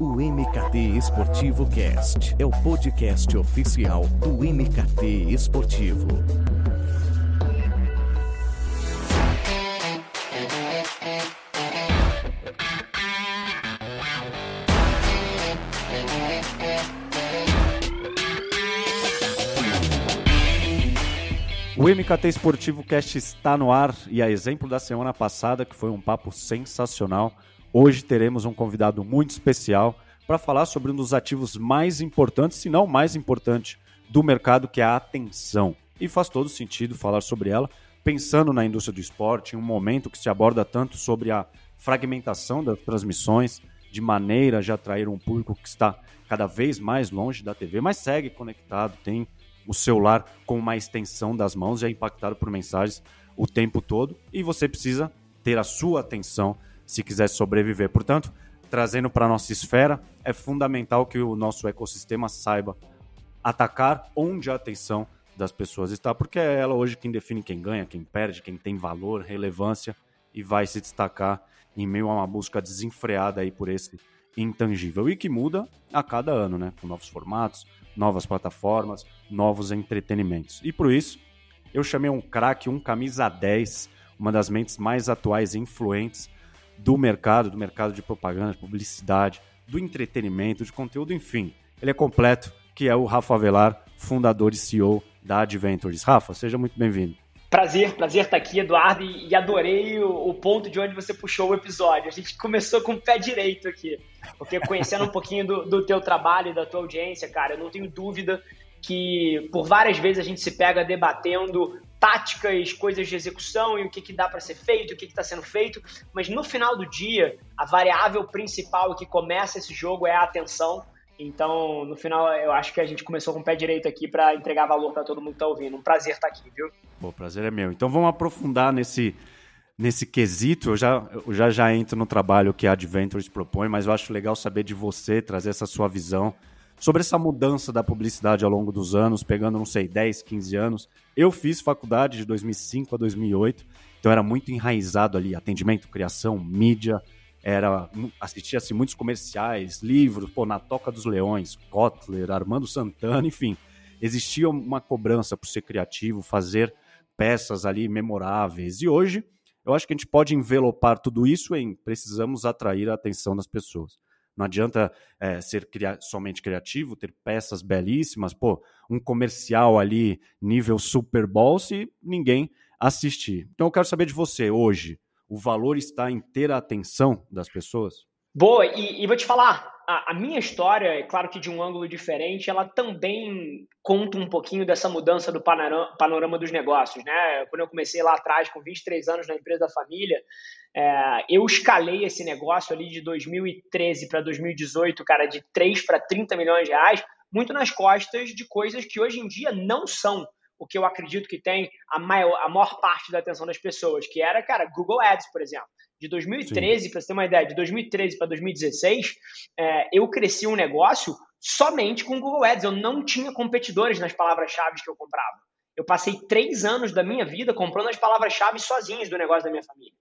O MKT Esportivo Cast é o podcast oficial do MKT Esportivo. O MKT Esportivo Cast está no ar e a exemplo da semana passada, que foi um papo sensacional, Hoje teremos um convidado muito especial para falar sobre um dos ativos mais importantes, se não o mais importante, do mercado, que é a atenção. E faz todo sentido falar sobre ela, pensando na indústria do esporte, em um momento que se aborda tanto sobre a fragmentação das transmissões, de maneira de atrair um público que está cada vez mais longe da TV, mas segue conectado, tem o celular com uma extensão das mãos e é impactado por mensagens o tempo todo e você precisa ter a sua atenção se quiser sobreviver. Portanto, trazendo para a nossa esfera, é fundamental que o nosso ecossistema saiba atacar onde a atenção das pessoas está, porque é ela hoje quem define quem ganha, quem perde, quem tem valor, relevância e vai se destacar em meio a uma busca desenfreada aí por esse intangível e que muda a cada ano, né? Com novos formatos, novas plataformas, novos entretenimentos. E por isso, eu chamei um craque, um camisa 10, uma das mentes mais atuais e influentes do mercado, do mercado de propaganda, de publicidade, do entretenimento, de conteúdo, enfim. Ele é completo, que é o Rafa Avelar, fundador e CEO da Adventures. Rafa, seja muito bem-vindo. Prazer, prazer estar aqui, Eduardo, e adorei o, o, ponto de onde você puxou o episódio. A gente começou com o pé direito aqui, porque conhecendo um pouquinho do, do teu trabalho e da tua audiência, cara, eu não tenho dúvida que por várias vezes a gente se pega debatendo táticas, coisas de execução e o que, que dá para ser feito, o que está sendo feito, mas no final do dia, a variável principal que começa esse jogo é a atenção. Então, no final, eu acho que a gente começou com o pé direito aqui para entregar valor para todo mundo que está ouvindo. Um prazer estar tá aqui, viu? Bom, prazer é meu. Então, vamos aprofundar nesse, nesse quesito. Eu já, eu já já entro no trabalho que a Adventures propõe, mas eu acho legal saber de você, trazer essa sua visão sobre essa mudança da publicidade ao longo dos anos, pegando, não sei, 10, 15 anos. Eu fiz faculdade de 2005 a 2008, então era muito enraizado ali, atendimento, criação, mídia, era assistia-se muitos comerciais, livros, pô, na Toca dos Leões, Kotler, Armando Santana, enfim. Existia uma cobrança por ser criativo, fazer peças ali memoráveis. E hoje, eu acho que a gente pode envelopar tudo isso em precisamos atrair a atenção das pessoas. Não adianta é, ser cria somente criativo, ter peças belíssimas, pô, um comercial ali nível Super Bowl se ninguém assistir. Então eu quero saber de você hoje, o valor está em ter a atenção das pessoas? Boa, e, e vou te falar, a, minha história, é claro que de um ângulo diferente, ela também conta um pouquinho dessa mudança do panorama, panorama dos negócios, né? Quando eu comecei lá atrás, com 23 anos na empresa da família, é, eu escalei esse negócio ali de 2013 para 2018, cara, de 3 para 30 milhões de reais, muito nas costas de coisas que hoje em dia não são o que eu acredito que tem a maior, a maior parte da atenção das pessoas, que era, cara, Google Ads, por exemplo. De 2013, para você ter uma ideia, de 2013 para 2016, é, eu cresci um negócio somente com Google Ads. Eu não tinha competidores nas palavras-chave que eu comprava. Eu passei três anos da minha vida comprando as palavras-chave sozinhos do negócio da minha família.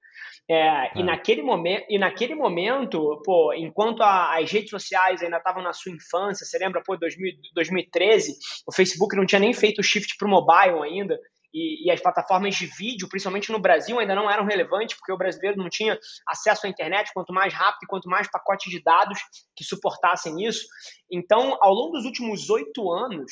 É, e, é. naquele momento, e naquele momento, pô, enquanto a, as redes sociais ainda estavam na sua infância, você lembra, pô, 2000, 2013, o Facebook não tinha nem feito o shift para o mobile ainda, e, e, as plataformas de vídeo, principalmente no Brasil, ainda não eram relevantes, porque o brasileiro não tinha acesso à internet, quanto mais rápido e quanto mais pacotes de dados que suportassem isso. Então, ao longo dos últimos oito anos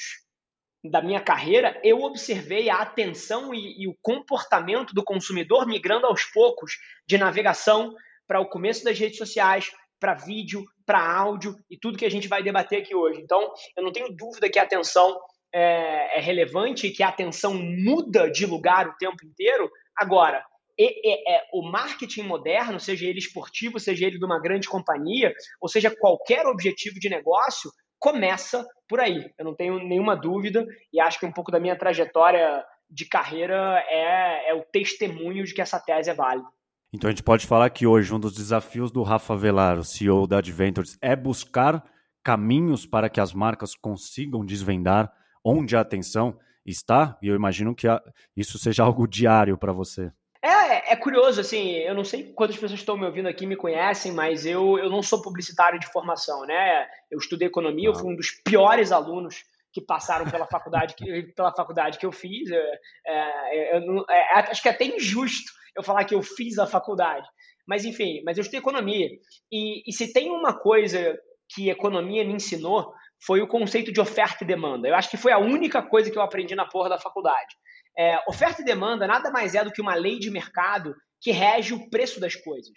da minha carreira, eu observei a atenção e, e o comportamento do consumidor migrando aos poucos de navegação para o começo das redes sociais, para vídeo, para áudio e tudo que a gente vai debater aqui hoje. Então, eu não tenho dúvida que a atenção é, é relevante e que a atenção muda de lugar o tempo inteiro. Agora, e, é, o marketing moderno, seja ele esportivo, seja ele de uma grande companhia, ou seja, qualquer objetivo de negócio, começa por aí. Eu não tenho nenhuma dúvida e acho que um pouco da minha trajetória de carreira é, é o testemunho de que essa tese é válida. Então a gente pode falar que hoje um dos desafios do Rafa Velar, o CEO da Adventures, é buscar caminhos para que as marcas consigam desvendar onde a atenção está, e eu imagino que isso seja algo diário para você. É, é curioso, assim, eu não sei quantas pessoas estão me ouvindo aqui me conhecem, mas eu, eu não sou publicitário de formação, né? Eu estudei economia, eu fui um dos piores alunos que passaram pela faculdade que, pela faculdade que eu fiz. É, é, eu, é, acho que é até injusto eu falar que eu fiz a faculdade. Mas, enfim, mas eu estudei economia. E, e se tem uma coisa que economia me ensinou, foi o conceito de oferta e demanda. Eu acho que foi a única coisa que eu aprendi na porra da faculdade. É, oferta e demanda nada mais é do que uma lei de mercado que rege o preço das coisas.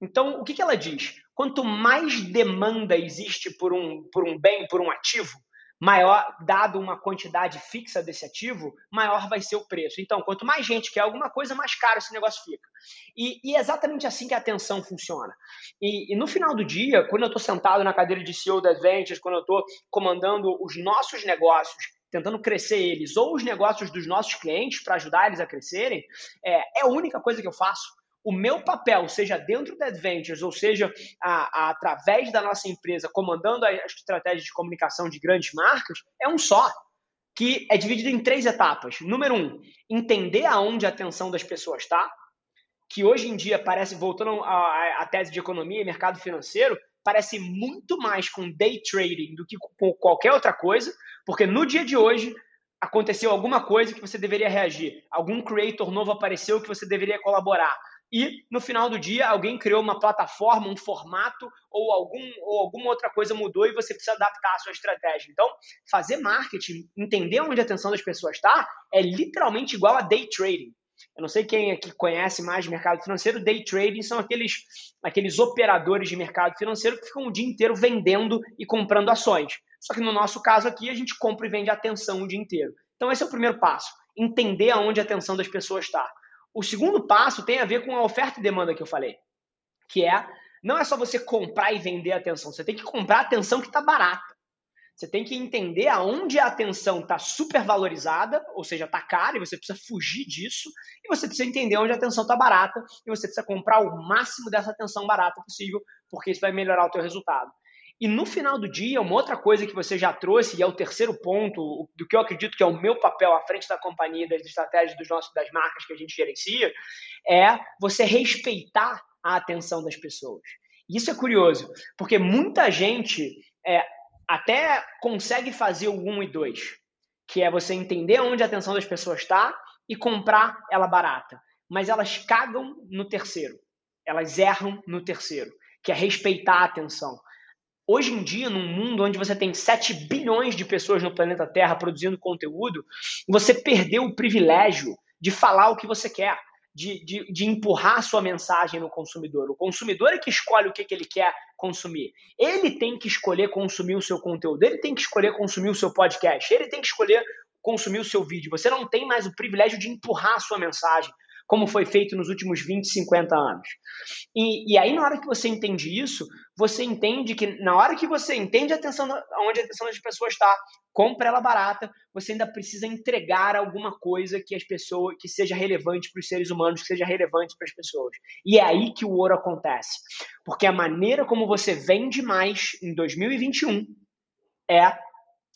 Então, o que, que ela diz? Quanto mais demanda existe por um, por um bem, por um ativo, maior, dado uma quantidade fixa desse ativo, maior vai ser o preço. Então, quanto mais gente quer alguma coisa, mais caro esse negócio fica. E, e é exatamente assim que a atenção funciona. E, e no final do dia, quando eu estou sentado na cadeira de CEO das Ventures, quando eu estou comandando os nossos negócios tentando crescer eles, ou os negócios dos nossos clientes para ajudar eles a crescerem, é, é a única coisa que eu faço. O meu papel, seja dentro da Adventures, ou seja a, a, através da nossa empresa, comandando a estratégia de comunicação de grandes marcas, é um só, que é dividido em três etapas. Número um, entender aonde a atenção das pessoas está, que hoje em dia parece, voltando à, à tese de economia e mercado financeiro, parece muito mais com day trading do que com qualquer outra coisa, porque no dia de hoje aconteceu alguma coisa que você deveria reagir, algum creator novo apareceu que você deveria colaborar. E no final do dia, alguém criou uma plataforma, um formato ou, algum, ou alguma outra coisa mudou e você precisa adaptar a sua estratégia. Então, fazer marketing, entender onde a atenção das pessoas está, é literalmente igual a day trading. Eu não sei quem aqui conhece mais mercado financeiro, day trading são aqueles, aqueles operadores de mercado financeiro que ficam o dia inteiro vendendo e comprando ações. Só que no nosso caso aqui, a gente compra e vende atenção o dia inteiro. Então, esse é o primeiro passo: entender aonde a atenção das pessoas está. O segundo passo tem a ver com a oferta e demanda que eu falei, que é não é só você comprar e vender atenção, você tem que comprar atenção que está barata. Você tem que entender aonde a atenção está supervalorizada, ou seja, está cara, e você precisa fugir disso, e você precisa entender onde a atenção está barata, e você precisa comprar o máximo dessa atenção barata possível, porque isso vai melhorar o teu resultado. E no final do dia, uma outra coisa que você já trouxe, e é o terceiro ponto, do que eu acredito que é o meu papel à frente da companhia, das estratégias dos nossos, das marcas que a gente gerencia, é você respeitar a atenção das pessoas. Isso é curioso, porque muita gente é, até consegue fazer o 1 e 2, que é você entender onde a atenção das pessoas está e comprar ela barata. Mas elas cagam no terceiro. Elas erram no terceiro, que é respeitar a atenção. Hoje em dia, num mundo onde você tem 7 bilhões de pessoas no planeta Terra produzindo conteúdo, você perdeu o privilégio de falar o que você quer de, de, de, empurrar a sua mensagem no consumidor. O consumidor é que escolhe o que, que ele quer consumir. Ele tem que escolher consumir o seu conteúdo, ele tem que escolher consumir o seu podcast, ele tem que escolher consumir o seu vídeo. Você não tem mais o privilégio de empurrar a sua mensagem, como foi feito nos últimos 20, 50 anos. E, e aí, na hora que você entende isso, você entende que na hora que você entende a atenção, onde a atenção das pessoas está, compra ela barata, você ainda precisa entregar alguma coisa que as pessoas que seja relevante para os seres humanos, que seja relevante para as pessoas. E é aí que o ouro acontece. Porque a maneira como você vende mais em 2021 é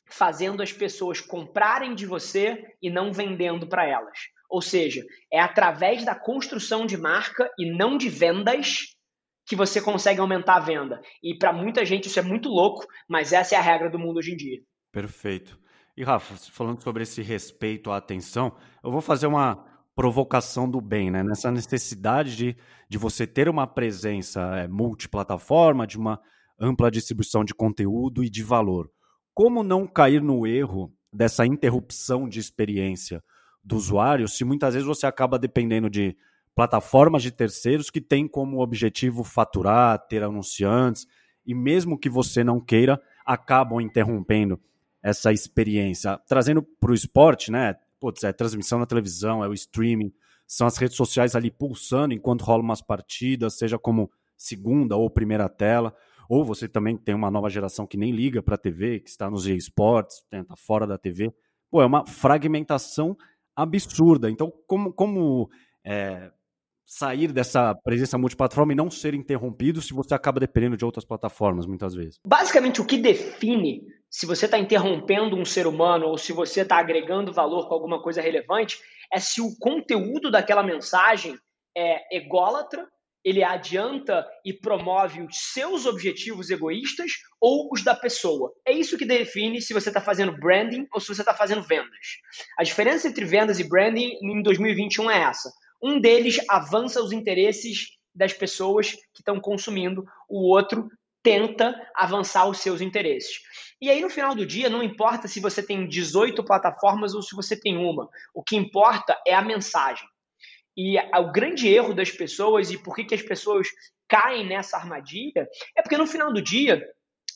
fazendo as pessoas comprarem de você e não vendendo para elas. Ou seja, é através da construção de marca e não de vendas que você consegue aumentar a venda. E para muita gente isso é muito louco, mas essa é a regra do mundo hoje em dia. Perfeito. E Rafa, falando sobre esse respeito à atenção, eu vou fazer uma provocação do bem, né? Nessa necessidade de, de você ter uma presença é, multiplataforma, de uma ampla distribuição de conteúdo e de valor. Como não cair no erro dessa interrupção de experiência do usuário se muitas vezes você acaba dependendo de plataformas de terceiros que têm como objetivo faturar, ter anunciantes, e mesmo que você não queira, acabam interrompendo essa experiência. Trazendo para o esporte, né? Putz, é transmissão na televisão, é o streaming, são as redes sociais ali pulsando enquanto rolam umas partidas, seja como segunda ou primeira tela, ou você também tem uma nova geração que nem liga para a TV, que está nos esportes, tenta fora da TV. Pô, é uma fragmentação absurda. Então, como, como é, sair dessa presença multiplataforma e não ser interrompido se você acaba dependendo de outras plataformas, muitas vezes? Basicamente, o que define se você está interrompendo um ser humano ou se você está agregando valor com alguma coisa relevante é se o conteúdo daquela mensagem é ególatra, ele adianta e promove os seus objetivos egoístas ou os da pessoa. É isso que define se você está fazendo branding ou se você está fazendo vendas. A diferença entre vendas e branding em 2021 é essa. Um deles avança os interesses das pessoas que estão consumindo, o outro tenta avançar os seus interesses. E aí, no final do dia, não importa se você tem 18 plataformas ou se você tem uma. O que importa é a mensagem. E o grande erro das pessoas e por que, que as pessoas caem nessa armadilha é porque no final do dia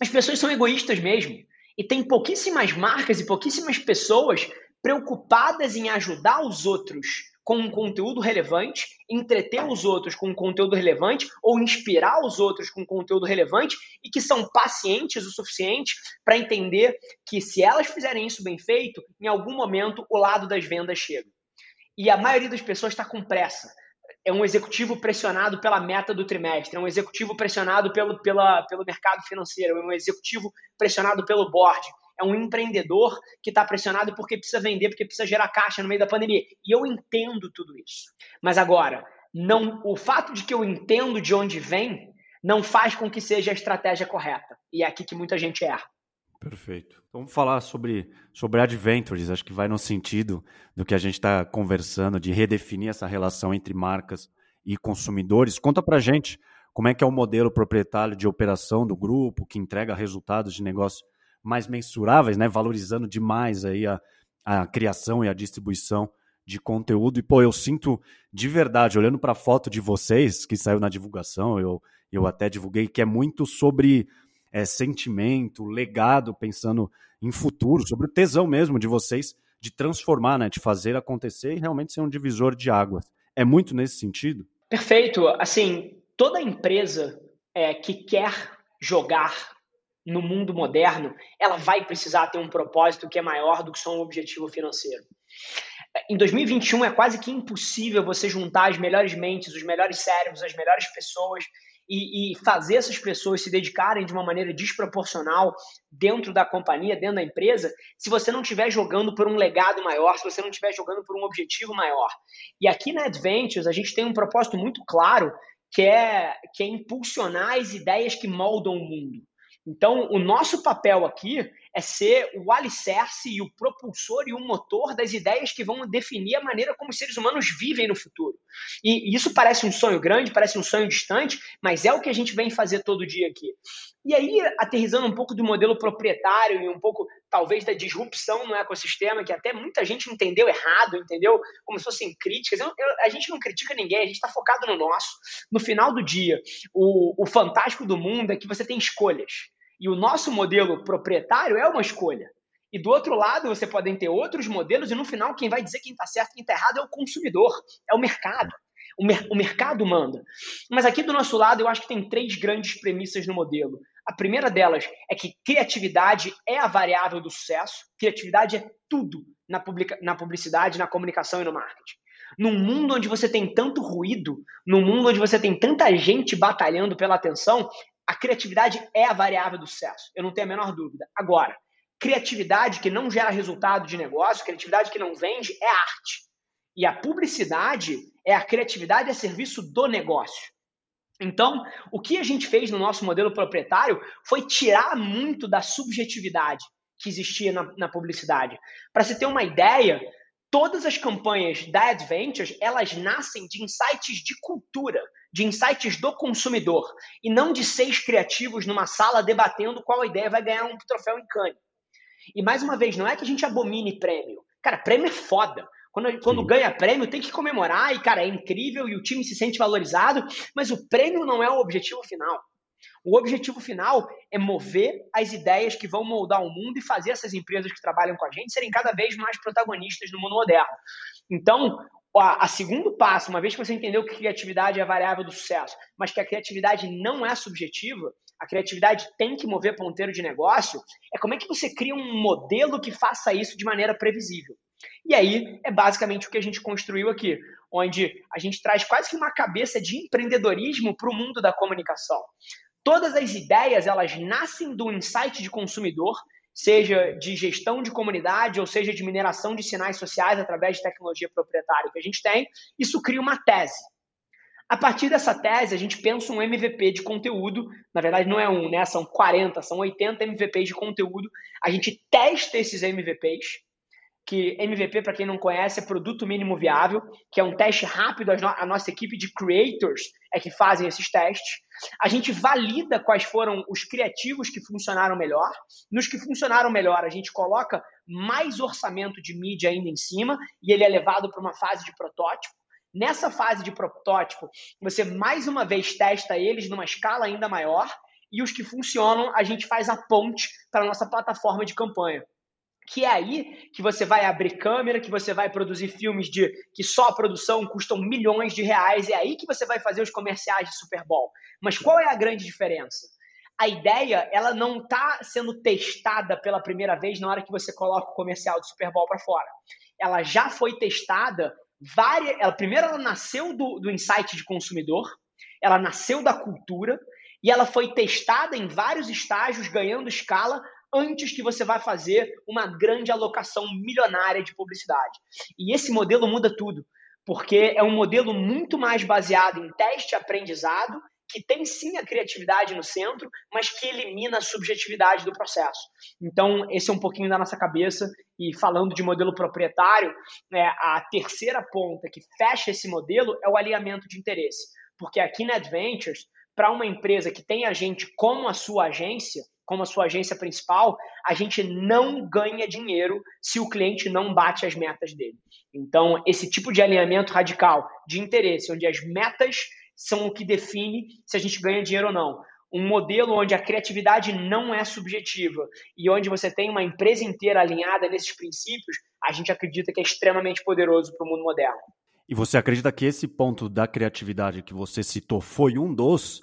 as pessoas são egoístas mesmo. E tem pouquíssimas marcas e pouquíssimas pessoas preocupadas em ajudar os outros com um conteúdo relevante, entreter os outros com um conteúdo relevante ou inspirar os outros com um conteúdo relevante e que são pacientes o suficiente para entender que se elas fizerem isso bem feito, em algum momento o lado das vendas chega. E a maioria das pessoas está com pressa. É um executivo pressionado pela meta do trimestre, é um executivo pressionado pelo, pela, pelo mercado financeiro, é um executivo pressionado pelo board, é um empreendedor que está pressionado porque precisa vender, porque precisa gerar caixa no meio da pandemia. E eu entendo tudo isso. Mas agora, não, o fato de que eu entendo de onde vem não faz com que seja a estratégia correta. E é aqui que muita gente erra. Perfeito. Então, vamos falar sobre, sobre Adventures. Acho que vai no sentido do que a gente está conversando, de redefinir essa relação entre marcas e consumidores. Conta para gente como é que é o modelo proprietário de operação do grupo, que entrega resultados de negócio mais mensuráveis, né? valorizando demais aí a, a criação e a distribuição de conteúdo. E, pô, eu sinto de verdade, olhando para a foto de vocês, que saiu na divulgação, eu, eu até divulguei, que é muito sobre é, sentimento, legado, pensando em futuro, sobre o tesão mesmo de vocês de transformar, né, de fazer acontecer e realmente ser um divisor de águas. É muito nesse sentido? Perfeito. Assim, toda empresa é, que quer jogar no mundo moderno, ela vai precisar ter um propósito que é maior do que só um objetivo financeiro. Em 2021 é quase que impossível você juntar as melhores mentes, os melhores cérebros, as melhores pessoas e, e, fazer essas pessoas se dedicarem de uma maneira desproporcional dentro da companhia, dentro da empresa, se você não estiver jogando por um legado maior, se você não estiver jogando por um objetivo maior. E aqui na Adventures a gente tem um propósito muito claro que é, que é impulsionar as ideias que moldam o mundo. Então, o nosso papel aqui é ser o alicerce e o propulsor e o motor das ideias que vão definir a maneira como os seres humanos vivem no futuro. E isso parece um sonho grande, parece um sonho distante, mas é o que a gente vem fazer todo dia aqui. E aí, aterrizando um pouco do modelo proprietário e um pouco, talvez, da disrupção no ecossistema, que até muita gente entendeu errado, entendeu? Como se fossem críticas. Eu, eu, a gente não critica ninguém, a gente está focado no nosso. No final do dia, o, o fantástico do mundo é que você tem escolhas. E o nosso modelo proprietário é uma escolha. E do outro lado, você podem ter outros modelos, e no final, quem vai dizer quem está certo e quem está errado é o consumidor, é o mercado. O, mer o mercado manda. Mas aqui do nosso lado, eu acho que tem três grandes premissas no modelo. A primeira delas é que criatividade é a variável do sucesso. Criatividade é tudo na, na publicidade, na comunicação e no marketing. Num mundo onde você tem tanto ruído, num mundo onde você tem tanta gente batalhando pela atenção, a criatividade é a variável do sucesso, eu não tenho a menor dúvida. Agora, criatividade que não gera resultado de negócio, criatividade que não vende, é arte. E a publicidade é a criatividade a serviço do negócio. Então, o que a gente fez no nosso modelo proprietário foi tirar muito da subjetividade que existia na, na publicidade. Para se ter uma ideia, todas as campanhas da Adventures, elas nascem de insights de cultura de insights do consumidor e não de seis criativos numa sala debatendo qual ideia vai ganhar um troféu em Cannes. E mais uma vez, não é que a gente abomine prêmio. Cara, prêmio é foda. Quando, quando ganha prêmio, tem que comemorar e, cara, é incrível e o time se sente valorizado, mas o prêmio não é o objetivo final. O objetivo final é mover as ideias que vão moldar o mundo e fazer essas empresas que trabalham com a gente serem cada vez mais protagonistas no mundo moderno. Então, a, a, segundo passo, uma vez que você entendeu que criatividade é a variável do sucesso, mas que a criatividade não é subjetiva, a criatividade tem que mover ponteiro de negócio, é como é que você cria um modelo que faça isso de maneira previsível. E aí é basicamente o que a gente construiu aqui, onde a gente traz quase que uma cabeça de empreendedorismo para o mundo da comunicação. Todas as ideias elas nascem do insight de consumidor seja de gestão de comunidade ou seja de mineração de sinais sociais através de tecnologia proprietária que a gente tem, isso cria uma tese. A partir dessa tese, a gente pensa um MVP de conteúdo, na verdade não é um, né? São 40, são 80 MVPs de conteúdo. A gente testa esses MVPs, que MVP, para quem não conhece, é produto mínimo viável, que é um teste rápido, a nossa equipe de creators é que fazem esses testes. A gente valida quais foram os criativos que funcionaram melhor. Nos que funcionaram melhor, a gente coloca mais orçamento de mídia ainda em cima e ele é levado para uma fase de protótipo. Nessa fase de protótipo, você mais uma vez testa eles numa escala ainda maior e os que funcionam, a gente faz a ponte para a nossa plataforma de campanha. Que é aí que você vai abrir câmera, que você vai produzir filmes de que só a produção custam milhões de reais, é aí que você vai fazer os comerciais de Super Bowl. Mas qual é a grande diferença? A ideia, ela não está sendo testada pela primeira vez na hora que você coloca o comercial de Super Bowl para fora. Ela já foi testada várias. Ela, primeiro, ela nasceu do, do insight de consumidor, ela nasceu da cultura e ela foi testada em vários estágios, ganhando escala, antes que você vai fazer uma grande alocação milionária de publicidade. E esse modelo muda tudo, porque é um modelo muito mais baseado em teste aprendizado que tem sim a criatividade no centro, mas que elimina a subjetividade do processo. Então, esse é um pouquinho da nossa cabeça. E falando de modelo proprietário, é, a terceira ponta que fecha esse modelo é o alinhamento de interesse. Porque aqui na Adventures, para uma empresa que tem a gente como a sua agência, como a sua agência principal, a gente não ganha dinheiro se o cliente não bate as metas dele. Então, esse tipo de alinhamento radical de interesse, onde as metas são o que define se a gente ganha dinheiro ou não. Um modelo onde a criatividade não é subjetiva e onde você tem uma empresa inteira alinhada nesses princípios, a gente acredita que é extremamente poderoso para o mundo moderno. E você acredita que esse ponto da criatividade que você citou foi um dos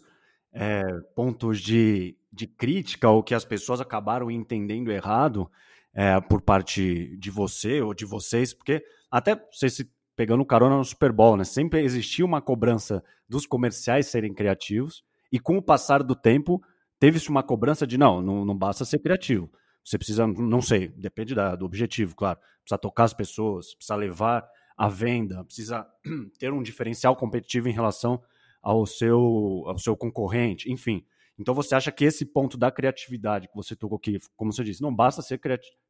é, pontos de, de crítica ou que as pessoas acabaram entendendo errado é, por parte de você ou de vocês? Porque até você se pegando carona no Super Bowl, né? Sempre existia uma cobrança dos comerciais serem criativos, e com o passar do tempo, teve-se uma cobrança de não, não, não basta ser criativo. Você precisa, não sei, depende da, do objetivo, claro. Precisa tocar as pessoas, precisa levar a venda, precisa ter um diferencial competitivo em relação ao seu, ao seu concorrente, enfim. Então você acha que esse ponto da criatividade que você tocou aqui, como você disse, não basta ser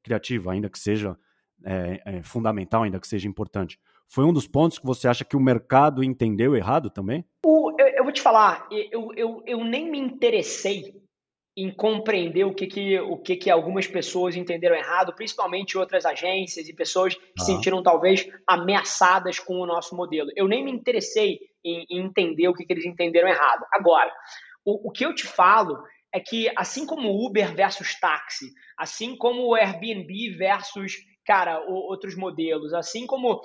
criativo, ainda que seja é, é, fundamental, ainda que seja importante. Foi um dos pontos que você acha que o mercado entendeu errado também? O, eu, eu, vou te falar, eu, eu, eu nem me interessei em compreender o que, que, o que, que algumas pessoas entenderam errado, principalmente outras agências e pessoas que ah. se sentiram talvez ameaçadas com o nosso modelo. Eu nem me interessei em, em entender o que, que eles entenderam errado. Agora, o, o que eu te falo é que assim como Uber versus táxi, assim como Airbnb versus cara, outros modelos, assim como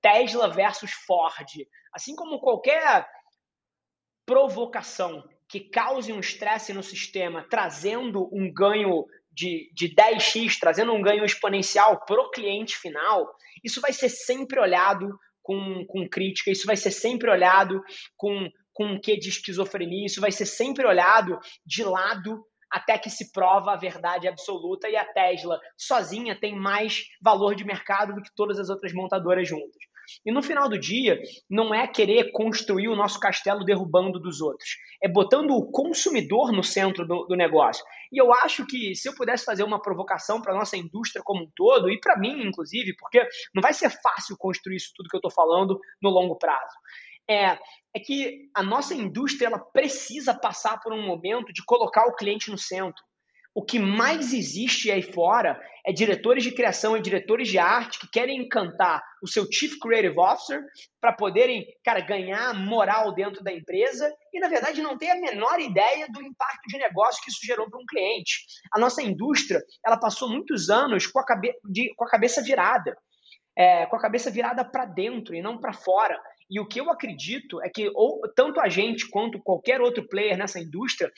Tesla versus Ford, assim como qualquer provocação que cause um estresse no sistema, trazendo um ganho de, de 10x, trazendo um ganho exponencial para o cliente final, isso vai ser sempre olhado com, com crítica, isso vai ser sempre olhado com, com um quê de esquizofrenia, isso vai ser sempre olhado de lado até que se prova a verdade absoluta e a Tesla sozinha tem mais valor de mercado do que todas as outras montadoras juntas. E no final do dia, não é querer construir o nosso castelo derrubando dos outros, é botando o consumidor no centro do, do negócio. E eu acho que se eu pudesse fazer uma provocação para a nossa indústria como um todo, e para mim, inclusive, porque não vai ser fácil construir isso tudo que eu estou falando no longo prazo é, é que a nossa indústria ela precisa passar por um momento de colocar o cliente no centro. O que mais existe aí fora é diretores de criação e diretores de arte que querem encantar o seu Chief Creative Officer para poderem, cara, ganhar moral dentro da empresa e, na verdade, não ter a menor ideia do impacto de negócio que isso gerou para um cliente. A nossa indústria, ela passou muitos anos com a, cabe de, com a cabeça virada. É, com a cabeça virada para dentro e não para fora. E o que eu acredito é que ou, tanto a gente quanto qualquer outro player nessa indústria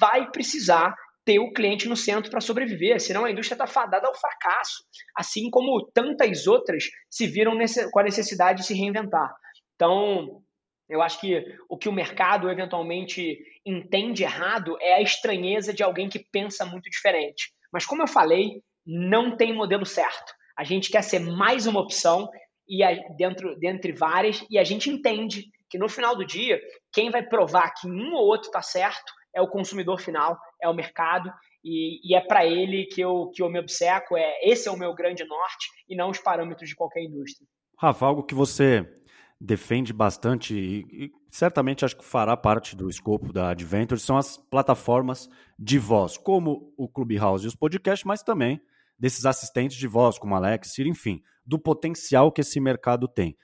vai precisar ter o cliente no centro para sobreviver, senão a indústria está fadada ao fracasso, assim como tantas outras se viram nesse, com a necessidade de se reinventar. Então, eu acho que o que o mercado eventualmente entende errado é a estranheza de alguém que pensa muito diferente. Mas como eu falei, não tem modelo certo. A gente quer ser mais uma opção e a, dentro dentre várias e a gente entende que no final do dia, quem vai provar que um ou outro está certo é o consumidor final, é o mercado, e, e é para ele que eu, que eu me obceco, é, esse é o meu grande norte, e não os parâmetros de qualquer indústria. Rafa, algo que você defende bastante e, e, certamente acho que fará parte do escopo da Adventure são as plataformas de voz, como o Clubhouse e os podcasts, mas também desses assistentes de voz, como Alex, Siri, enfim, do potencial que esse mercado tem.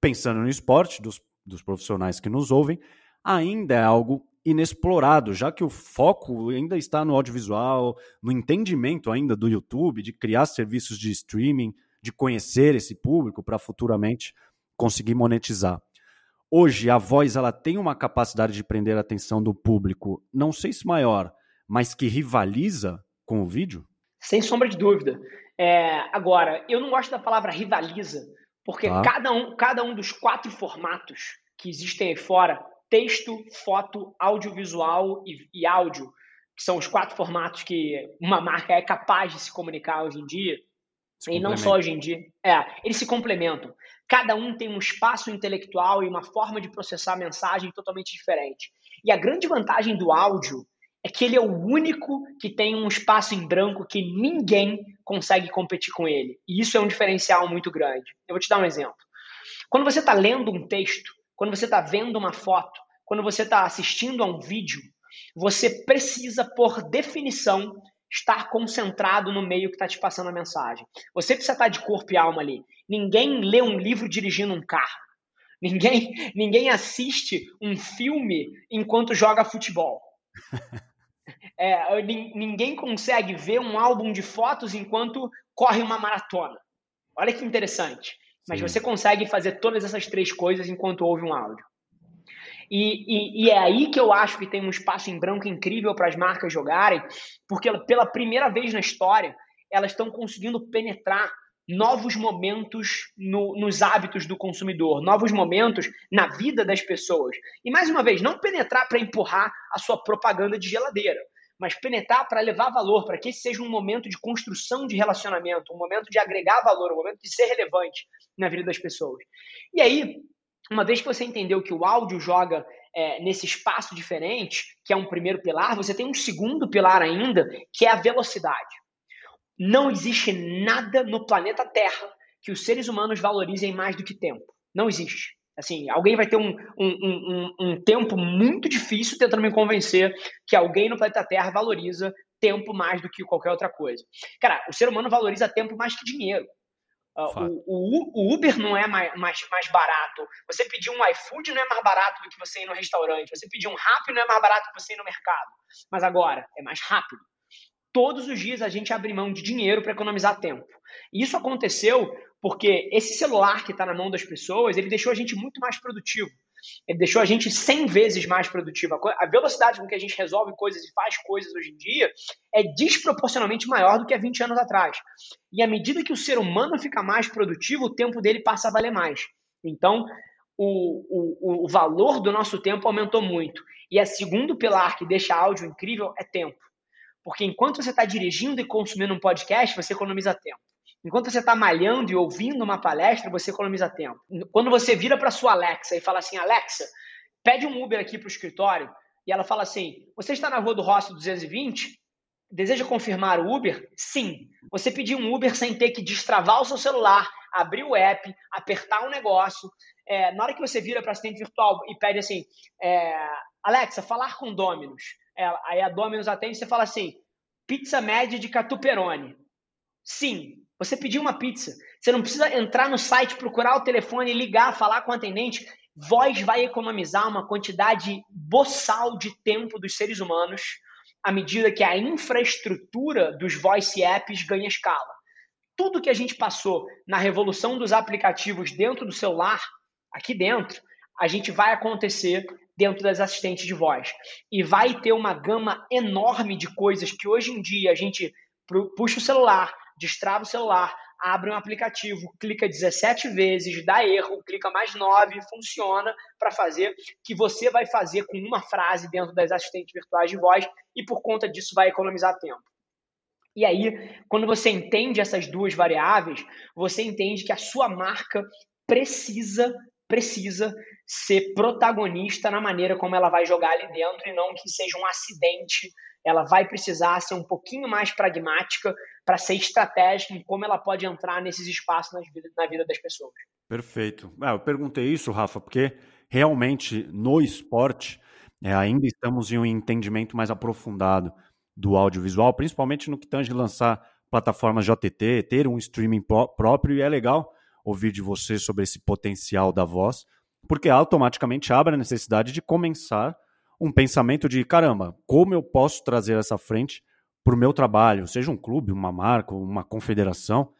Pensando no esporte, dos, dos profissionais que nos ouvem, ainda é algo inexplorado, já que o foco ainda está no audiovisual, no entendimento ainda do YouTube, de criar serviços de streaming, de conhecer esse público para futuramente conseguir monetizar. Hoje a voz ela tem uma capacidade de prender a atenção do público, não sei se maior, mas que rivaliza com o vídeo? Sem sombra de dúvida. É, agora, eu não gosto da palavra rivaliza, porque tá. cada, um, cada um dos quatro formatos que existem aí fora texto, foto, audiovisual e, e áudio, que são os quatro formatos que uma marca é capaz de se comunicar hoje em dia, se e não só hoje em dia. É, eles se complementam. Cada um tem um espaço intelectual e uma forma de processar a mensagem totalmente diferente. E a grande vantagem do áudio é que ele é o único que tem um espaço em branco que ninguém consegue competir com ele. E isso é um diferencial muito grande. Eu vou te dar um exemplo. Quando você está lendo um texto, quando você está vendo uma foto, quando você está assistindo a um vídeo, você precisa, por definição, estar concentrado no meio que está te passando a mensagem. Você precisa estar tá de corpo e alma ali. Ninguém lê um livro dirigindo um carro. Ninguém, ninguém assiste um filme enquanto joga futebol. É, ninguém consegue ver um álbum de fotos enquanto corre uma maratona. Olha que interessante. Mas Sim. você consegue fazer todas essas três coisas enquanto ouve um áudio. E, e, e, é aí que eu acho que tem um espaço em branco incrível para as marcas jogarem, porque pela primeira vez na história, elas estão conseguindo penetrar novos momentos no, nos hábitos do consumidor, novos momentos na vida das pessoas. E mais uma vez, não penetrar para empurrar a sua propaganda de geladeira, mas penetrar para levar valor, para que esse seja um momento de construção de relacionamento, um momento de agregar valor, um momento de ser relevante na vida das pessoas. E aí, uma vez que você entendeu que o áudio joga é, nesse espaço diferente, que é um primeiro pilar, você tem um segundo pilar ainda, que é a velocidade. Não existe nada no planeta Terra que os seres humanos valorizem mais do que tempo. Não existe. Assim, alguém vai ter um, um, um, um, tempo muito difícil tentando me convencer que alguém no planeta Terra valoriza tempo mais do que qualquer outra coisa. Cara, o ser humano valoriza tempo mais que dinheiro. Uh, o, o, Uber não é mais, mais, mais barato. Você pedir um iFood não é mais barato do que você ir no restaurante. Você pedir um Rappi não é mais barato do que você ir no mercado. Mas agora, é mais rápido. Todos os dias a gente abre mão de dinheiro para economizar tempo. E isso aconteceu porque esse celular que está na mão das pessoas, ele deixou a gente muito mais produtivo. Ele deixou a gente 100 vezes mais produtivo. A velocidade com que a gente resolve coisas e faz coisas hoje em dia é desproporcionalmente maior do que há 20 anos atrás. E à medida que o ser humano fica mais produtivo, o tempo dele passa a valer mais. Então, o, o, o valor do nosso tempo aumentou muito. E a segundo pilar que deixa áudio incrível é tempo. Porque enquanto você está dirigindo e consumindo um podcast, você economiza tempo. Enquanto você está malhando e ouvindo uma palestra, você economiza tempo. Quando você vira para sua Alexa e fala assim, Alexa, pede um Uber aqui para o escritório, e ela fala assim, você está na rua do Rossi 220? Deseja confirmar o Uber? Sim. Você pediu um Uber sem ter que destravar o seu celular, abrir o app, apertar um negócio. É, na hora que você vira para assistente virtual e pede assim, é, Alexa, falar com Dominus. É, aí a Dominus atende você fala assim, pizza média de catuperone. Sim, você pediu uma pizza. Você não precisa entrar no site, procurar o telefone, ligar, falar com o atendente. Voz vai economizar uma quantidade boçal de tempo dos seres humanos à medida que a infraestrutura dos voice apps ganha escala. Tudo que a gente passou na revolução dos aplicativos dentro do celular, aqui dentro, a gente vai acontecer dentro das assistentes de voz. E vai ter uma gama enorme de coisas que hoje em dia a gente puxa o celular, destrava o celular, abre um aplicativo, clica 17 vezes, dá erro, clica mais 9, funciona para fazer que você vai fazer com uma frase dentro das assistentes virtuais de voz e por conta disso vai economizar tempo. E aí, quando você entende essas duas variáveis, você entende que a sua marca precisa precisa ser protagonista na maneira como ela vai jogar ali dentro e não que seja um acidente. Ela vai precisar ser um pouquinho mais pragmática para ser estratégica em como ela pode entrar nesses espaços na vida, das pessoas. Perfeito. É, eu perguntei isso, Rafa, porque realmente no esporte é, ainda estamos em um entendimento mais aprofundado do audiovisual, principalmente no que tange lançar plataformas JTT, ter um streaming próprio, e é legal ouvir de você sobre esse potencial da voz, porque automaticamente abre a necessidade de começar um pensamento de caramba, como eu posso trazer essa frente para o meu trabalho, seja um clube, uma marca, uma confederação,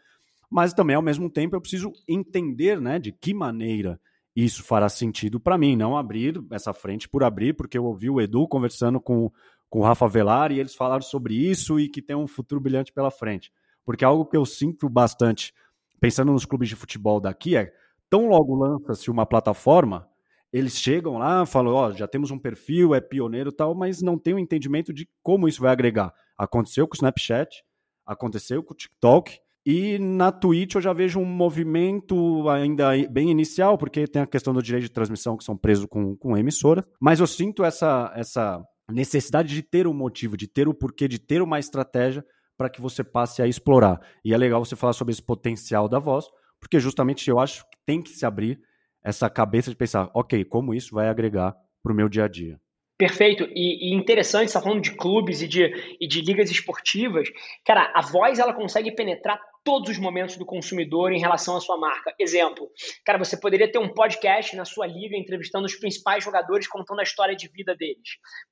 mas também ao mesmo tempo eu preciso entender né, de que maneira isso fará sentido para mim, não abrir essa frente por abrir, porque eu ouvi o Edu conversando com, com o Rafa Velar e eles falaram sobre isso e que tem um futuro brilhante pela frente. Porque algo que eu sinto bastante pensando nos clubes de futebol daqui, é tão logo lança-se uma plataforma, eles chegam lá, falam, ó, oh, já temos um perfil, é pioneiro tal, mas não tem o um entendimento de como isso vai agregar. Aconteceu com o Snapchat, aconteceu com o TikTok, e na Twitch eu já vejo um movimento ainda bem inicial, porque tem a questão do direito de transmissão que são presos com, com emissora, mas eu sinto essa, essa necessidade de ter um motivo, de ter o um porquê, de ter uma estratégia para que você passe a explorar. E é legal você falar sobre esse potencial da voz, porque justamente eu acho que tem que se abrir essa cabeça de pensar, ok, como isso vai agregar para o meu dia a dia. Perfeito. E, e interessante, você está falando de clubes e de, e de ligas esportivas. Cara, a voz ela consegue penetrar todos os momentos do consumidor em relação à sua marca. Exemplo, cara, você poderia ter um podcast na sua liga entrevistando os principais jogadores, contando a história de vida deles.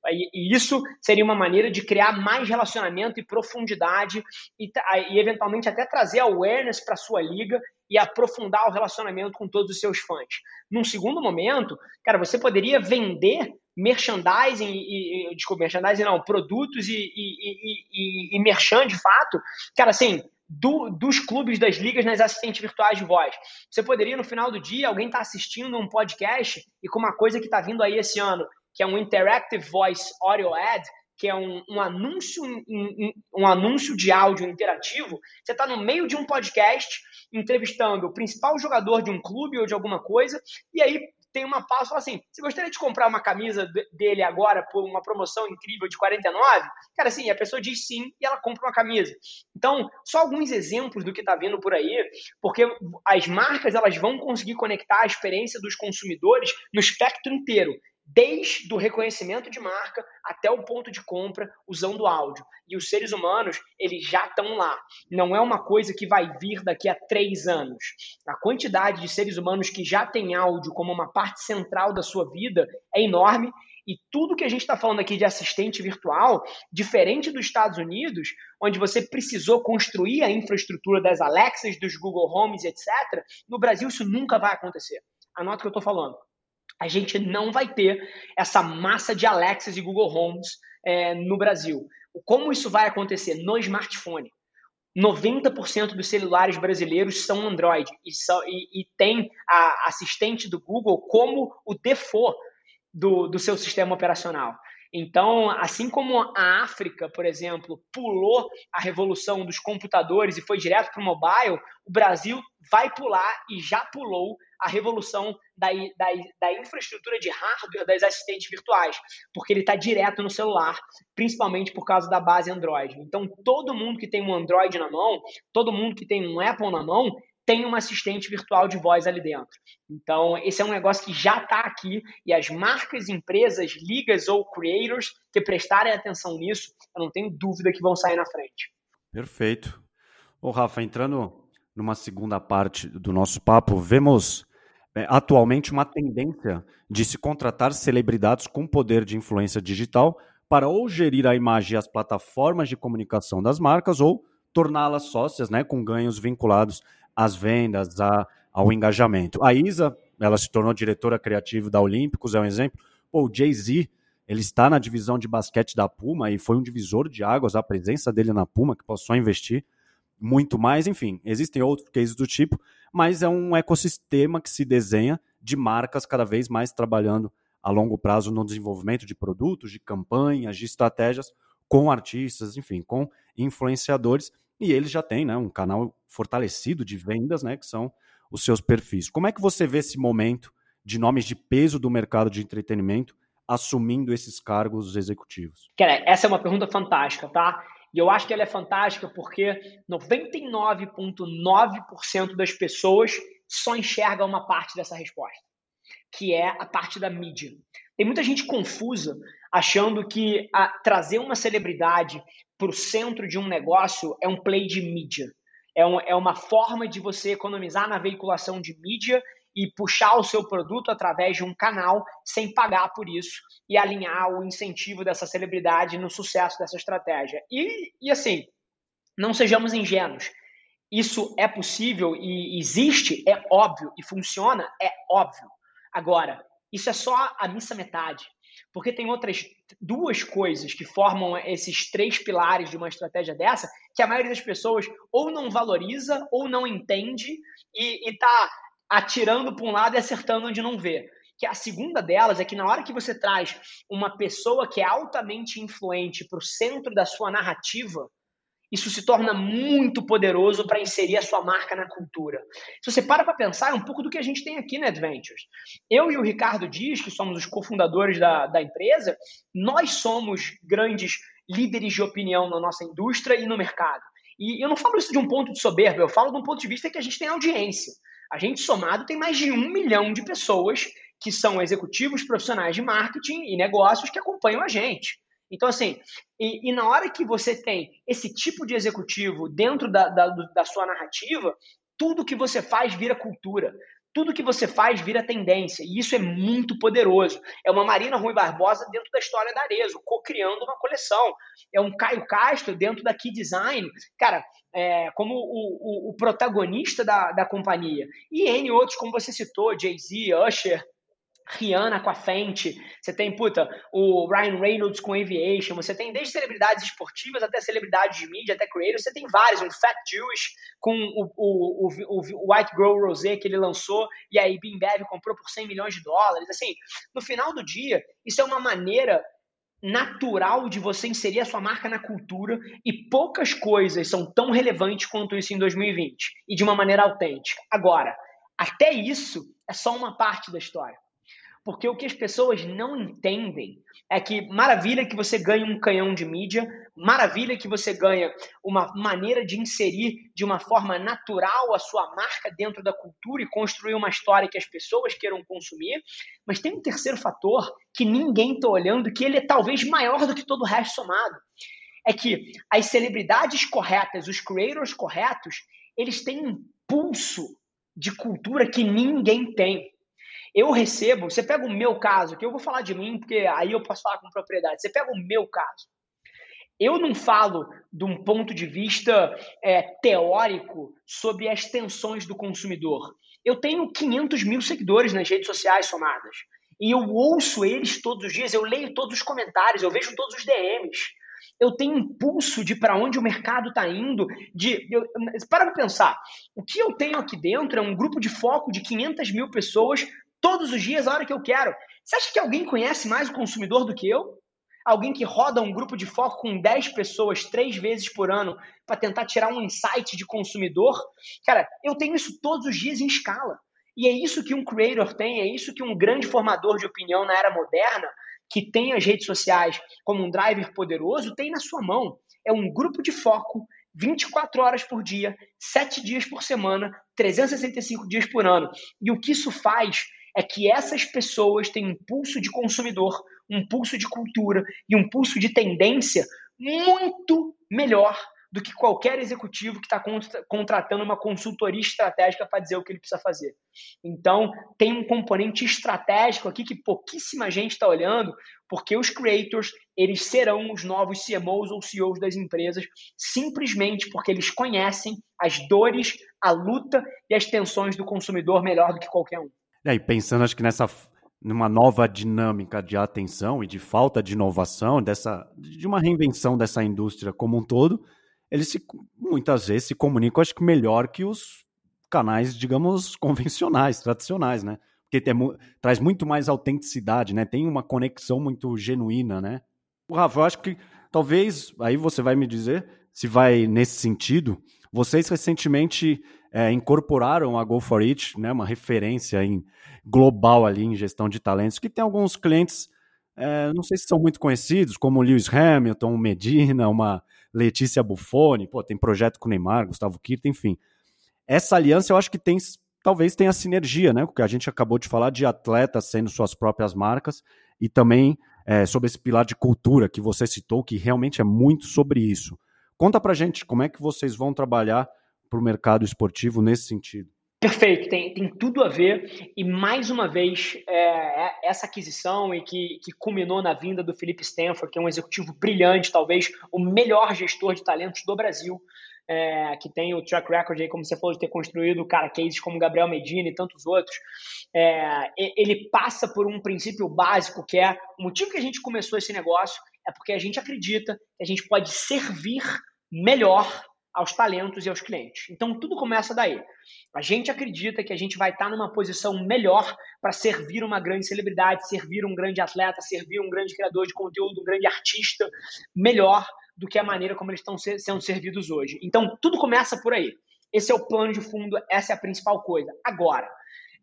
E, isso seria uma maneira de criar mais relacionamento e profundidade e, e eventualmente até trazer awareness para a sua liga e aprofundar o relacionamento com todos os seus fãs. Num segundo momento, cara, você poderia vender merchandising e, e desculpa, merchandising não, produtos e, e, e, e merchan de fato, cara, assim, do, dos clubes das ligas nas assistentes virtuais de voz. Você poderia, no final do dia, alguém está assistindo um podcast e com uma coisa que está vindo aí esse ano, que é um Interactive Voice Audio Ad, que é um, um anúncio um, um, anúncio de áudio interativo, você está no meio de um podcast entrevistando o principal jogador de um clube ou de alguma coisa, e aí tem uma pausa fala assim: você gostaria de comprar uma camisa dele agora por uma promoção incrível de 49? Cara, assim, a pessoa diz sim e ela compra uma camisa. Então, só alguns exemplos do que está vindo por aí, porque as marcas elas vão conseguir conectar a experiência dos consumidores no espectro inteiro desde o reconhecimento de marca até o ponto de compra usando áudio. E os seres humanos, eles já estão lá. Não é uma coisa que vai vir daqui a três anos. A quantidade de seres humanos que já têm áudio como uma parte central da sua vida é enorme. E tudo que a gente está falando aqui de assistente virtual, diferente dos Estados Unidos, onde você precisou construir a infraestrutura das Alexas, dos Google Homes, etc., no Brasil isso nunca vai acontecer. Anota o que eu estou falando a gente não vai ter essa massa de Alexas e Google Homes é, no Brasil. Como isso vai acontecer? No smartphone. 90% dos celulares brasileiros são Android e, são, e, e tem a assistente do Google como o default do, do seu sistema operacional. Então, assim como a África, por exemplo, pulou a revolução dos computadores e foi direto para o mobile, o Brasil vai pular e já pulou a revolução da, da, da infraestrutura de hardware das assistentes virtuais, porque ele está direto no celular, principalmente por causa da base Android. Então, todo mundo que tem um Android na mão, todo mundo que tem um Apple na mão, tem uma assistente virtual de voz ali dentro. Então, esse é um negócio que já está aqui e as marcas, empresas, ligas ou creators que prestarem atenção nisso, eu não tenho dúvida que vão sair na frente. Perfeito. Ô, Rafa, entrando numa segunda parte do nosso papo, vemos é, atualmente uma tendência de se contratar celebridades com poder de influência digital para ou gerir a imagem e as plataformas de comunicação das marcas ou torná-las sócias, né, com ganhos vinculados às vendas, a, ao engajamento. A Isa, ela se tornou diretora criativa da Olímpicos, é um exemplo. Pô, o Jay-Z, ele está na divisão de basquete da Puma e foi um divisor de águas a presença dele na Puma, que passou a investir muito mais. Enfim, existem outros cases do tipo, mas é um ecossistema que se desenha de marcas cada vez mais trabalhando a longo prazo no desenvolvimento de produtos, de campanhas, de estratégias com artistas, enfim, com influenciadores e eles já têm né, um canal fortalecido de vendas, né, que são os seus perfis. Como é que você vê esse momento de nomes de peso do mercado de entretenimento assumindo esses cargos executivos? Cara, essa é uma pergunta fantástica, tá? E eu acho que ela é fantástica porque 99,9% das pessoas só enxergam uma parte dessa resposta, que é a parte da mídia. Tem muita gente confusa achando que trazer uma celebridade para o centro de um negócio é um play de mídia. É, um, é uma forma de você economizar na veiculação de mídia e puxar o seu produto através de um canal sem pagar por isso e alinhar o incentivo dessa celebridade no sucesso dessa estratégia. E, e assim, não sejamos ingênuos. Isso é possível e existe, é óbvio, e funciona, é óbvio. Agora, isso é só a missa metade. Porque tem outras duas coisas que formam esses três pilares de uma estratégia dessa, que a maioria das pessoas ou não valoriza ou não entende e está atirando para um lado e acertando onde não vê. Que a segunda delas é que na hora que você traz uma pessoa que é altamente influente para o centro da sua narrativa, isso se torna muito poderoso para inserir a sua marca na cultura. Se você para para pensar, é um pouco do que a gente tem aqui na Adventures. Eu e o Ricardo Dias, que somos os cofundadores da, da empresa, nós somos grandes líderes de opinião na nossa indústria e no mercado. E eu não falo isso de um ponto de soberba, eu falo de um ponto de vista que a gente tem audiência. A gente somado tem mais de um milhão de pessoas que são executivos profissionais de marketing e negócios que acompanham a gente. Então, assim, e, e na hora que você tem esse tipo de executivo dentro da, da, da sua narrativa, tudo que você faz vira cultura tudo que você faz vira tendência, e isso é muito poderoso. É uma Marina Rui Barbosa dentro da história da Arezo, co-criando uma coleção. É um Caio Castro dentro da Key Design, cara, é, como o, o, o, protagonista da, da companhia. E N outros, como você citou, Jay-Z, Usher, Rihanna com a Fenty, você tem, puta, o Ryan Reynolds com Aviation, você tem desde celebridades esportivas até celebridades de mídia, até creators, você tem vários, um Fat Jewish com o, o, o, o White Girl Rosé que ele lançou, e aí Bev comprou por 100 milhões de dólares, assim, no final do dia, isso é uma maneira natural de você inserir a sua marca na cultura e poucas coisas são tão relevantes quanto isso em 2020 e de uma maneira autêntica. Agora, até isso é só uma parte da história. Porque o que as pessoas não entendem é que maravilha que você ganha um canhão de mídia, maravilha que você ganha uma maneira de inserir de uma forma natural a sua marca dentro da cultura e construir uma história que as pessoas queiram consumir. Mas tem um terceiro fator que ninguém está olhando, que ele é talvez maior do que todo o resto somado. É que as celebridades corretas, os creators corretos, eles têm um pulso de cultura que ninguém tem. Eu recebo, você pega o meu caso, que eu vou falar de mim, porque aí eu posso falar com propriedade. Você pega o meu caso. Eu não falo de um ponto de vista é, teórico sobre as tensões do consumidor. Eu tenho 500 mil seguidores nas redes sociais somadas. E eu ouço eles todos os dias, eu leio todos os comentários, eu vejo todos os DMs. Eu tenho um pulso de para onde o mercado está indo. De, eu, para pensar, o que eu tenho aqui dentro é um grupo de foco de 500 mil pessoas todos os dias, a hora que eu quero. Você acha que alguém conhece mais o consumidor do que eu? Alguém que roda um grupo de foco com 10 pessoas três vezes por ano para tentar tirar um insight de consumidor? Cara, eu tenho isso todos os dias em escala. E é isso que um creator tem, é isso que um grande formador de opinião na era moderna, que tem as redes sociais como um driver poderoso, tem na sua mão. É um grupo de foco 24 horas por dia, 7 dias por semana, 365 dias por ano. E o que isso faz é que essas pessoas têm um pulso de consumidor, um pulso de cultura e um pulso de tendência muito melhor do que qualquer executivo que está contratando uma consultoria estratégica para dizer o que ele precisa fazer. Então, tem um componente estratégico aqui que pouquíssima gente está olhando, porque os creators eles serão os novos CMOs ou CEOs das empresas, simplesmente porque eles conhecem as dores, a luta e as tensões do consumidor melhor do que qualquer um. É, e pensando, acho que nessa numa nova dinâmica de atenção e de falta de inovação, dessa, de uma reinvenção dessa indústria como um todo, eles se, muitas vezes se comunicam, acho que melhor que os canais, digamos, convencionais, tradicionais, né? Porque tem, traz muito mais autenticidade, né? Tem uma conexão muito genuína, né? Rafa, eu acho que talvez, aí você vai me dizer se vai nesse sentido. Vocês recentemente é, incorporaram a Go For It, né, uma referência em, global ali em gestão de talentos, que tem alguns clientes, é, não sei se são muito conhecidos, como o Lewis Hamilton, Medina, uma Letícia Buffoni, pô, tem projeto com o Neymar, Gustavo Kirta, enfim. Essa aliança eu acho que tem, talvez tenha sinergia, né, porque a gente acabou de falar de atletas sendo suas próprias marcas e também é, sobre esse pilar de cultura que você citou, que realmente é muito sobre isso. Conta pra gente como é que vocês vão trabalhar para o mercado esportivo nesse sentido. Perfeito, tem, tem tudo a ver. E mais uma vez, é, é, essa aquisição e que, que culminou na vinda do Felipe Stanford, que é um executivo brilhante, talvez o melhor gestor de talentos do Brasil, é, que tem o track record aí, como você falou, de ter construído cara, cases como Gabriel Medina e tantos outros. É, ele passa por um princípio básico que é o motivo que a gente começou esse negócio é porque a gente acredita que a gente pode servir melhor aos talentos e aos clientes. Então tudo começa daí. A gente acredita que a gente vai estar numa posição melhor para servir uma grande celebridade, servir um grande atleta, servir um grande criador de conteúdo, um grande artista, melhor do que a maneira como eles estão sendo servidos hoje. Então tudo começa por aí. Esse é o plano de fundo, essa é a principal coisa. Agora,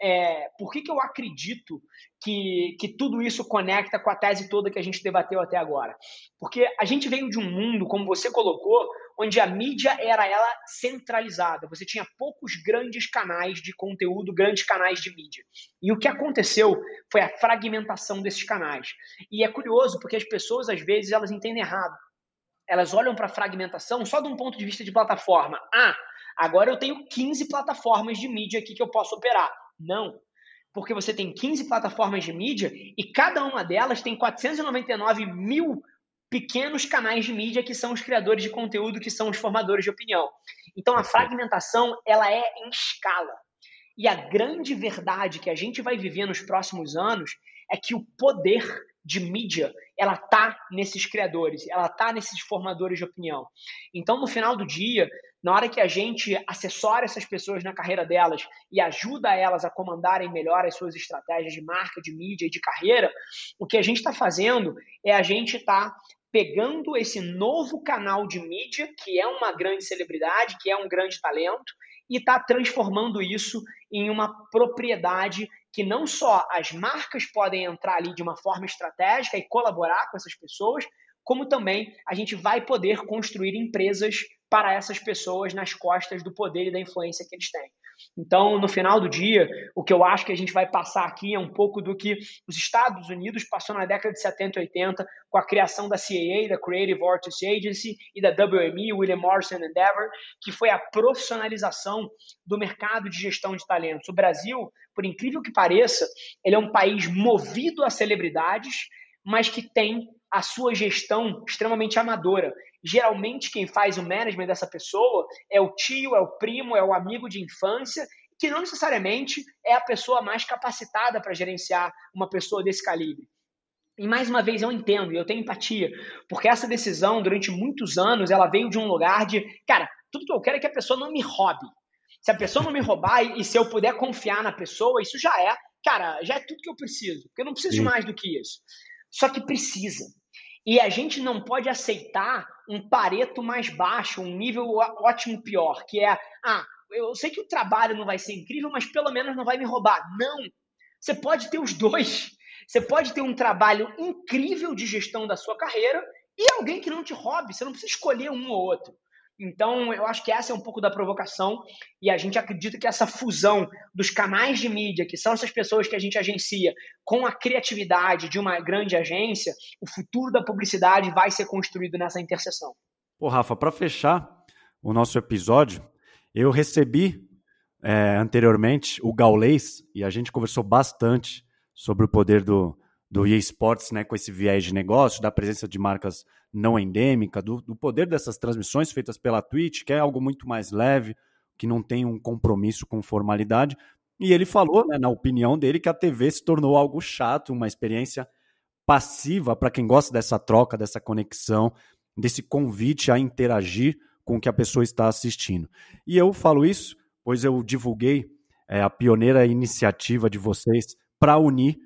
é, por que, que eu acredito que, que tudo isso conecta com a tese toda que a gente debateu até agora? Porque a gente veio de um mundo, como você colocou, onde a mídia era ela centralizada. Você tinha poucos grandes canais de conteúdo, grandes canais de mídia. E o que aconteceu foi a fragmentação desses canais. E é curioso porque as pessoas às vezes elas entendem errado. Elas olham para a fragmentação só de um ponto de vista de plataforma. Ah, agora eu tenho 15 plataformas de mídia aqui que eu posso operar. Não. Porque você tem 15 plataformas de mídia e cada uma delas tem 499 mil pequenos canais de mídia que são os criadores de conteúdo, que são os formadores de opinião. Então a fragmentação ela é em escala. E a grande verdade que a gente vai viver nos próximos anos é que o poder de mídia ela tá nesses criadores, ela tá nesses formadores de opinião. Então no final do dia, na hora que a gente assessora essas pessoas na carreira delas e ajuda elas a comandarem melhor as suas estratégias de marca, de mídia e de carreira, o que a gente está fazendo é a gente está pegando esse novo canal de mídia, que é uma grande celebridade, que é um grande talento, e está transformando isso em uma propriedade que não só as marcas podem entrar ali de uma forma estratégica e colaborar com essas pessoas, como também a gente vai poder construir empresas para essas pessoas nas costas do poder e da influência que eles têm. Então, no final do dia, o que eu acho que a gente vai passar aqui é um pouco do que os Estados Unidos passou na década de 70 e 80 com a criação da CAA, da Creative Artists Agency e da WME, William Morrison Endeavor, que foi a profissionalização do mercado de gestão de talentos. O Brasil, por incrível que pareça, ele é um país movido a celebridades, mas que tem a sua gestão extremamente amadora. Geralmente, quem faz o management dessa pessoa é o tio, é o primo, é o amigo de infância, que não necessariamente é a pessoa mais capacitada para gerenciar uma pessoa desse calibre. E mais uma vez eu entendo e eu tenho empatia, porque essa decisão, durante muitos anos, ela veio de um lugar de, cara, tudo que eu quero é que a pessoa não me roube. Se a pessoa não me roubar e, se eu puder confiar na pessoa, isso já é, cara, já é tudo que eu preciso, porque eu não preciso Sim. de mais do que isso. Só que precisa. E a gente não pode aceitar um pareto mais baixo, um nível ótimo pior, que é, ah, eu sei que o trabalho não vai ser incrível, mas pelo menos não vai me roubar. Não. Você pode ter os dois. Você pode ter um trabalho incrível de gestão da sua carreira e alguém que não te roube. Você não precisa escolher um ou outro. Então, eu acho que essa é um pouco da provocação e a gente acredita que essa fusão dos canais de mídia, que são essas pessoas que a gente agencia, com a criatividade de uma grande agência, o futuro da publicidade vai ser construído nessa interseção. Pô, Rafa, para fechar o nosso episódio, eu recebi é, anteriormente o Gaulês e a gente conversou bastante sobre o poder do, do EA Sports, né, com esse viés de negócio, da presença de marcas não endêmica, do, do, poder dessas transmissões feitas pela Twitch, que é algo muito mais leve, que não tem um compromisso com formalidade. E ele falou, né, na opinião dele, que a TV se tornou algo chato, uma experiência passiva para quem gosta dessa troca, dessa conexão, desse convite a interagir com o que a pessoa está assistindo. E eu falo isso, pois eu divulguei é, a pioneira iniciativa de vocês para unir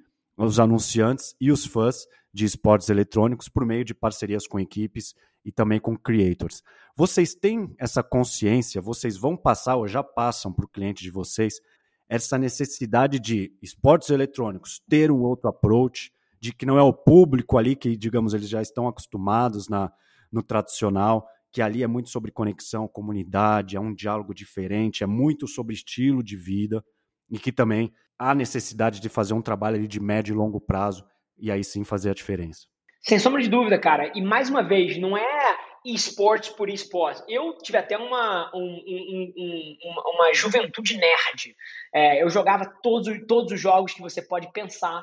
os anunciantes e os fãs de esportes eletrônicos por meio de parcerias com equipes e também com creators. Vocês têm essa consciência, vocês vão passar ou já passam para o cliente de vocês essa necessidade de esportes eletrônicos ter um outro approach, de que não é o público ali que, digamos, eles já estão acostumados na, no tradicional, que ali é muito sobre conexão, comunidade, é um diálogo diferente, é muito sobre estilo de vida e que também há necessidade de fazer um trabalho de médio e longo prazo e aí sim fazer a diferença. Sem sombra de dúvida, cara. E mais uma vez, não é esportes por esportes. Eu tive até uma, um, um, um, uma juventude nerd. É, eu jogava todos, todos os jogos que você pode pensar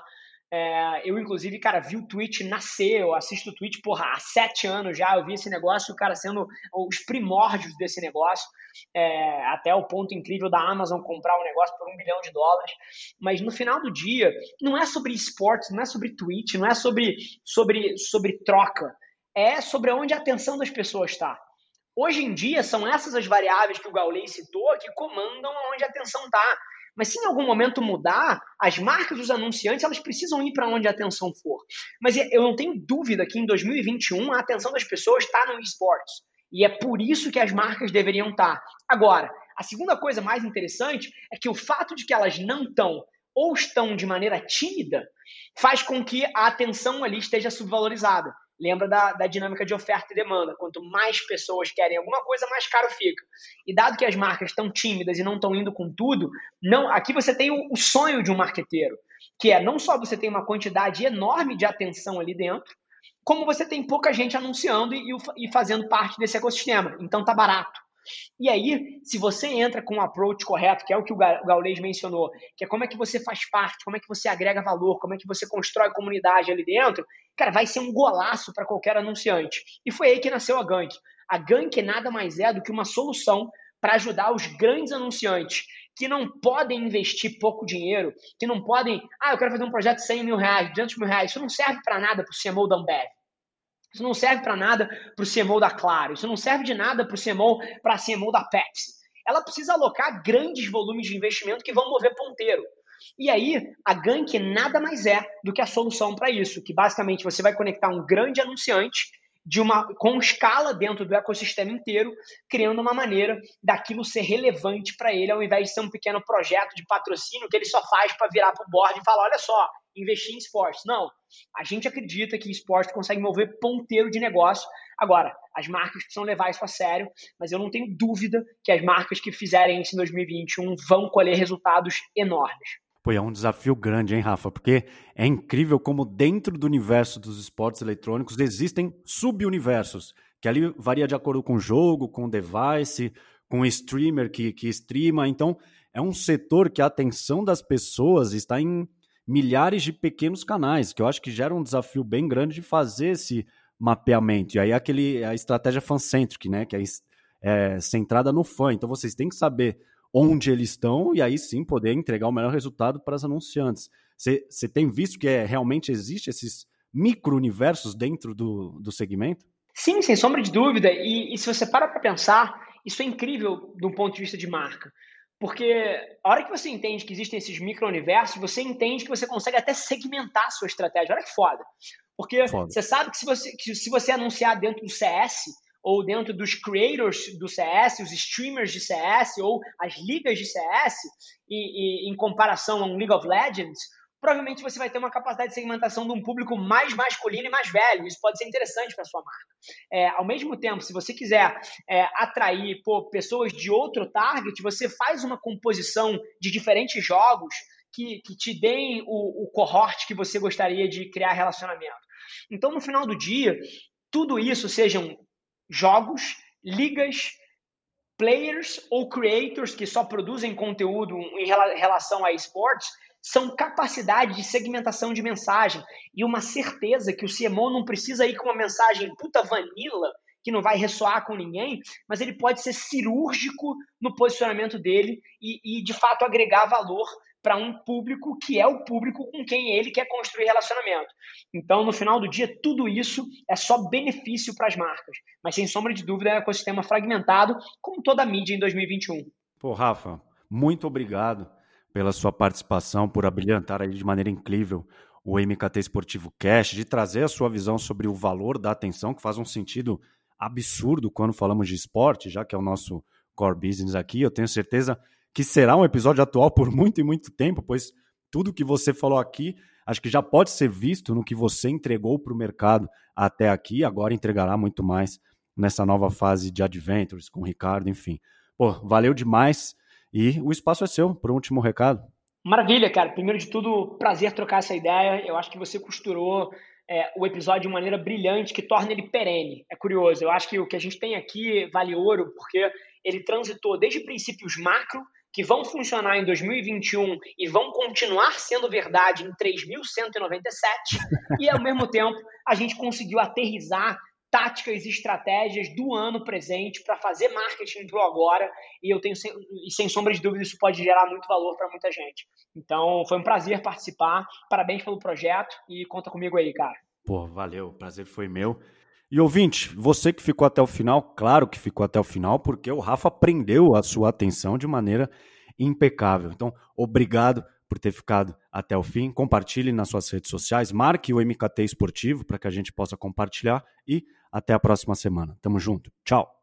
é, eu, inclusive, cara, vi o Twitch nascer, eu assisto o Twitch, porra, há sete anos já, eu vi esse negócio, cara sendo os primórdios desse negócio, é, até o ponto incrível da Amazon comprar o negócio por um bilhão de dólares. Mas no final do dia, não é sobre esportes, não é sobre Twitch, não é sobre, sobre, sobre troca, é sobre onde a atenção das pessoas está. Hoje em dia, são essas as variáveis que o Gaulei citou que comandam onde a atenção está. Mas se em algum momento mudar, as marcas, os anunciantes, elas precisam ir para onde a atenção for. Mas eu não tenho dúvida que em 2021 a atenção das pessoas está no esportes. E é por isso que as marcas deveriam estar. Tá. Agora, a segunda coisa mais interessante é que o fato de que elas não estão ou estão de maneira tímida faz com que a atenção ali esteja subvalorizada. Lembra da, da dinâmica de oferta e demanda. Quanto mais pessoas querem alguma coisa, mais caro fica. E dado que as marcas estão tímidas e não estão indo com tudo, não, aqui você tem o, o sonho de um marqueteiro, que é não só você tem uma quantidade enorme de atenção ali dentro, como você tem pouca gente anunciando e, e fazendo parte desse ecossistema. Então tá barato. E aí, se você entra com um approach correto, que é o que o Gaulês mencionou, que é como é que você faz parte, como é que você agrega valor, como é que você constrói comunidade ali dentro, cara, vai ser um golaço para qualquer anunciante. E foi aí que nasceu a Gank. A Gank nada mais é do que uma solução para ajudar os grandes anunciantes que não podem investir pouco dinheiro, que não podem, ah, eu quero fazer um projeto de 100 mil reais, 200 mil reais, isso não serve para nada para o CMO da Ambev. Isso não serve para nada para o CMO da Claro. Isso não serve de nada para o CMO, para CMO da Pepsi. Ela precisa alocar grandes volumes de investimento que vão mover ponteiro. E aí, a Gank nada mais é do que a solução para isso, que basicamente você vai conectar um grande anunciante de uma com escala dentro do ecossistema inteiro, criando uma maneira daquilo ser relevante para ele, ao invés de ser um pequeno projeto de patrocínio que ele só faz para virar para o board e falar: olha só, investir em esportes. Não. A gente acredita que esporte consegue mover ponteiro de negócio. Agora, as marcas precisam levar isso a sério, mas eu não tenho dúvida que as marcas que fizerem isso em 2021 vão colher resultados enormes. Pô, é um desafio grande, hein, Rafa? Porque é incrível como dentro do universo dos esportes eletrônicos existem sub-universos, que ali varia de acordo com o jogo, com o device, com o streamer que, que streama. Então, é um setor que a atenção das pessoas está em milhares de pequenos canais, que eu acho que gera um desafio bem grande de fazer esse mapeamento. E aí aquele a estratégia fan-centric, né, que é, é centrada no fã. Então vocês têm que saber onde eles estão e aí sim poder entregar o melhor resultado para os anunciantes. Você tem visto que é, realmente existe esses micro-universos dentro do, do segmento? Sim, sem sombra de dúvida. E, e se você para para pensar, isso é incrível do ponto de vista de marca. Porque a hora que você entende que existem esses micro-universos, você entende que você consegue até segmentar a sua estratégia. Olha que foda. Porque foda. você sabe que se você, que se você anunciar dentro do CS, ou dentro dos creators do CS, os streamers de CS, ou as ligas de CS, e, e em comparação a um League of Legends, provavelmente você vai ter uma capacidade de segmentação de um público mais masculino e mais velho. Isso pode ser interessante para sua marca. É, ao mesmo tempo, se você quiser é, atrair pô, pessoas de outro target, você faz uma composição de diferentes jogos que, que te deem o, o cohort que você gostaria de criar relacionamento. Então, no final do dia, tudo isso sejam jogos, ligas, players ou creators que só produzem conteúdo em relação a esportes, são capacidade de segmentação de mensagem e uma certeza que o CMO não precisa ir com uma mensagem puta vanilla que não vai ressoar com ninguém, mas ele pode ser cirúrgico no posicionamento dele e, e de fato agregar valor para um público que é o público com quem ele quer construir relacionamento. Então, no final do dia, tudo isso é só benefício para as marcas, mas sem sombra de dúvida é um ecossistema fragmentado, como toda a mídia em 2021. Pô, Rafa, muito obrigado pela sua participação, por abrilhantar aí de maneira incrível o MKT Esportivo Cash, de trazer a sua visão sobre o valor da atenção, que faz um sentido absurdo quando falamos de esporte, já que é o nosso core business aqui. Eu tenho certeza que será um episódio atual por muito e muito tempo, pois tudo que você falou aqui acho que já pode ser visto no que você entregou para o mercado até aqui, agora entregará muito mais nessa nova fase de Adventures com o Ricardo, enfim. Pô, valeu demais e o espaço é seu para o último recado. Maravilha, cara. Primeiro de tudo, prazer trocar essa ideia. Eu acho que você costurou é, o episódio de maneira brilhante que torna ele perene. É curioso. Eu acho que o que a gente tem aqui vale ouro porque ele transitou desde princípios macro que vão funcionar em 2021 e vão continuar sendo verdade em 3.197 e ao mesmo tempo a gente conseguiu aterrizar táticas e estratégias do ano presente para fazer marketing pro agora e eu tenho e sem sombra de dúvida isso pode gerar muito valor para muita gente. Então foi um prazer participar, parabéns pelo projeto e conta comigo aí, cara. Pô, valeu, prazer foi meu. E ouvinte, você que ficou até o final, claro que ficou até o final, porque o Rafa prendeu a sua atenção de maneira impecável. Então, obrigado por ter ficado até o fim. Compartilhe nas suas redes sociais, marque o MKT Esportivo para que a gente possa compartilhar e até a próxima semana. Tamo junto. Tchau.